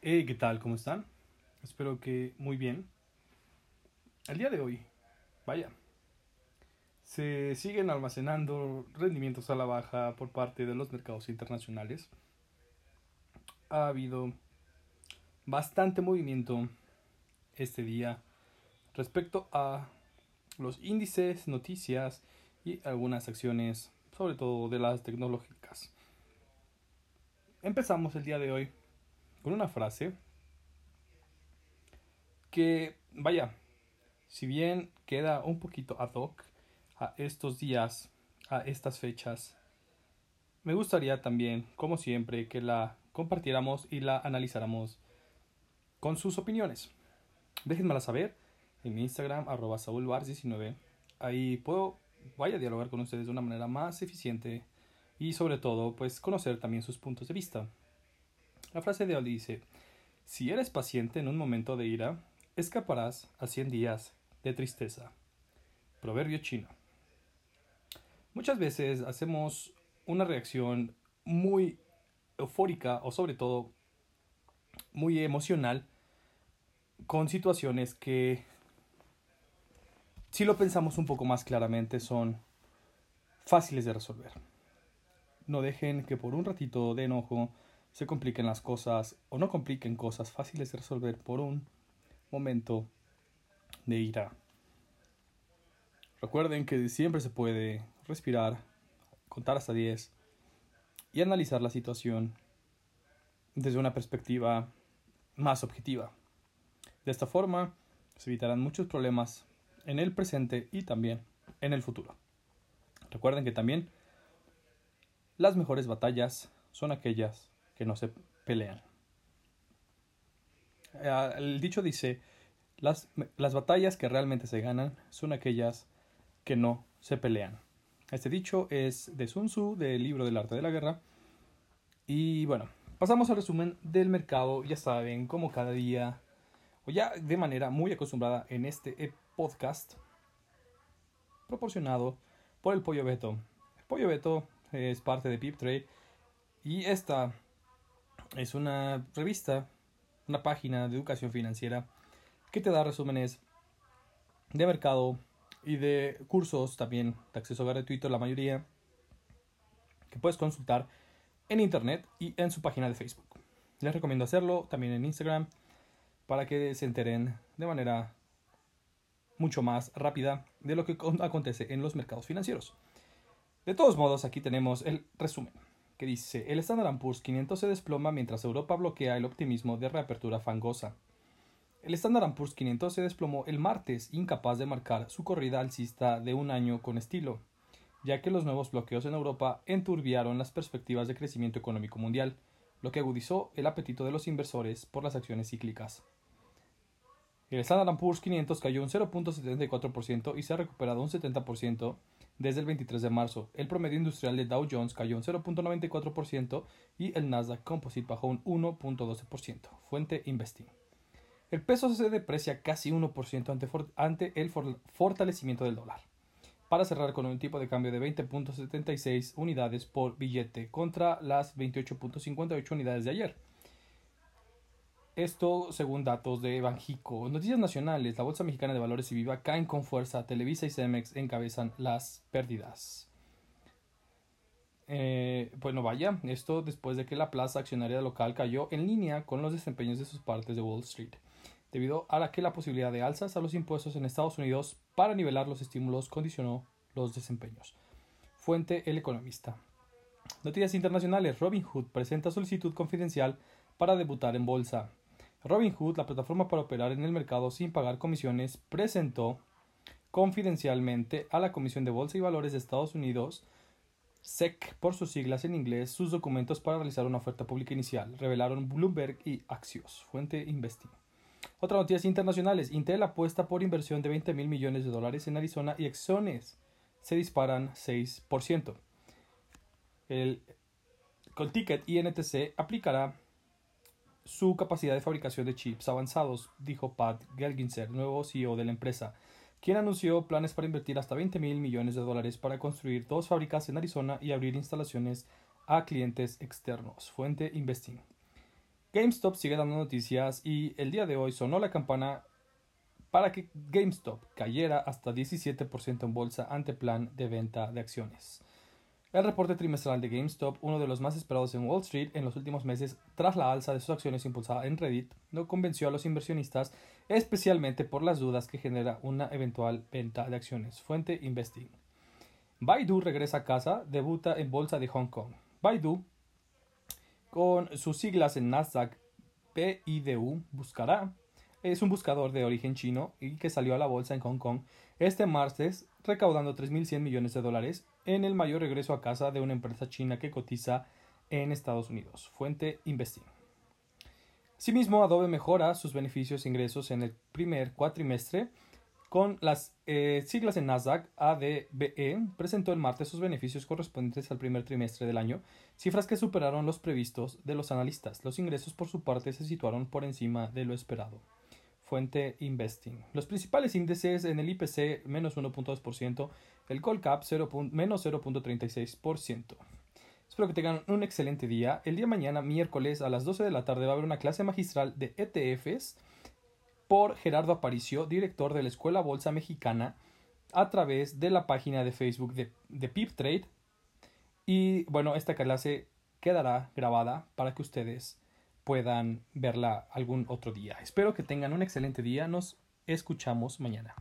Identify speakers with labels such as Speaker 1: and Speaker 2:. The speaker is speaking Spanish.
Speaker 1: Hey, ¿qué tal? ¿Cómo están? Espero que muy bien. El día de hoy, vaya, se siguen almacenando rendimientos a la baja por parte de los mercados internacionales. Ha habido bastante movimiento este día respecto a los índices, noticias y algunas acciones, sobre todo de las tecnológicas. Empezamos el día de hoy con una frase que, vaya, si bien queda un poquito ad hoc a estos días, a estas fechas, me gustaría también, como siempre, que la compartiéramos y la analizáramos con sus opiniones. Déjenmela saber en mi Instagram, arroba saulbars19. Ahí puedo, vaya a dialogar con ustedes de una manera más eficiente y sobre todo, pues conocer también sus puntos de vista. La frase de hoy dice, si eres paciente en un momento de ira, escaparás a cien días de tristeza. Proverbio chino. Muchas veces hacemos una reacción muy eufórica o sobre todo muy emocional con situaciones que si lo pensamos un poco más claramente son fáciles de resolver. No dejen que por un ratito de enojo se compliquen las cosas o no compliquen cosas fáciles de resolver por un momento de ira. Recuerden que siempre se puede respirar, contar hasta 10 y analizar la situación desde una perspectiva más objetiva. De esta forma se evitarán muchos problemas en el presente y también en el futuro. Recuerden que también las mejores batallas son aquellas que no se pelean. Eh, el dicho dice, las, las batallas que realmente se ganan son aquellas que no se pelean. Este dicho es de Sun Tzu, del libro del arte de la guerra. Y bueno, pasamos al resumen del mercado. Ya saben, como cada día, o ya de manera muy acostumbrada en este podcast, proporcionado por el Pollo Beto. El Pollo Beto es parte de PipTrade y esta es una revista, una página de educación financiera que te da resúmenes de mercado y de cursos también de acceso gratuito, la mayoría, que puedes consultar en internet y en su página de Facebook. Les recomiendo hacerlo también en Instagram para que se enteren de manera mucho más rápida de lo que acontece en los mercados financieros. De todos modos, aquí tenemos el resumen que dice, el Standard Poor's 500 se desploma mientras Europa bloquea el optimismo de reapertura fangosa. El Standard Poor's 500 se desplomó el martes, incapaz de marcar su corrida alcista de un año con estilo, ya que los nuevos bloqueos en Europa enturbiaron las perspectivas de crecimiento económico mundial, lo que agudizó el apetito de los inversores por las acciones cíclicas. El Standard Poor's 500 cayó un 0.74% y se ha recuperado un 70% desde el 23 de marzo. El promedio industrial de Dow Jones cayó un 0.94% y el Nasdaq Composite bajó un 1.12%. Fuente Investing. El peso se deprecia casi 1% ante, el fortalecimiento del dólar, para cerrar con un tipo de cambio de 20.76 unidades por billete contra las 28.58 unidades de ayer. Esto según datos de Banjico. Noticias nacionales. La Bolsa Mexicana de Valores y Viva caen con fuerza. Televisa y Cemex encabezan las pérdidas. Eh, bueno, vaya, esto después de que la plaza accionaria local cayó en línea con los desempeños de sus partes de Wall Street, debido a la que la posibilidad de alzas a los impuestos en Estados Unidos para nivelar los estímulos condicionó los desempeños. Fuente El Economista. Noticias internacionales. Robinhood presenta solicitud confidencial para debutar en bolsa. Robinhood, la plataforma para operar en el mercado sin pagar comisiones, presentó confidencialmente a la Comisión de Bolsa y Valores de Estados Unidos, SEC por sus siglas en inglés, sus documentos para realizar una oferta pública inicial, revelaron Bloomberg y Axios, fuente Investing. Otras noticias internacionales. Intel apuesta por inversión de 20 mil millones de dólares en Arizona y acciones se disparan 6%. El ticket INTC aplicará su capacidad de fabricación de chips avanzados, dijo Pat Gelginser, nuevo CEO de la empresa, quien anunció planes para invertir hasta 20 mil millones de dólares para construir dos fábricas en Arizona y abrir instalaciones a clientes externos. Fuente Investing. GameStop sigue dando noticias y el día de hoy sonó la campana para que GameStop cayera hasta 17% en bolsa ante plan de venta de acciones. El reporte trimestral de GameStop, uno de los más esperados en Wall Street en los últimos meses tras la alza de sus acciones impulsada en Reddit, no convenció a los inversionistas, especialmente por las dudas que genera una eventual venta de acciones. Fuente Investing. Baidu regresa a casa, debuta en bolsa de Hong Kong. Baidu, con sus siglas en Nasdaq PIDU, buscará es un buscador de origen chino y que salió a la bolsa en Hong Kong este martes recaudando 3.100 millones de dólares en el mayor regreso a casa de una empresa china que cotiza en Estados Unidos. Fuente Investing. Asimismo, Adobe mejora sus beneficios e ingresos en el primer cuatrimestre con las eh, siglas en Nasdaq, ADBE presentó el martes sus beneficios correspondientes al primer trimestre del año, cifras que superaron los previstos de los analistas. Los ingresos por su parte se situaron por encima de lo esperado. Fuente Investing. Los principales índices en el IPC menos 1.2%, el Colcap 0, menos 0.36%. Espero que tengan un excelente día. El día de mañana, miércoles a las 12 de la tarde, va a haber una clase magistral de ETFs por Gerardo Aparicio, director de la Escuela Bolsa Mexicana, a través de la página de Facebook de, de PipTrade. Y bueno, esta clase quedará grabada para que ustedes puedan verla algún otro día. Espero que tengan un excelente día. Nos escuchamos mañana.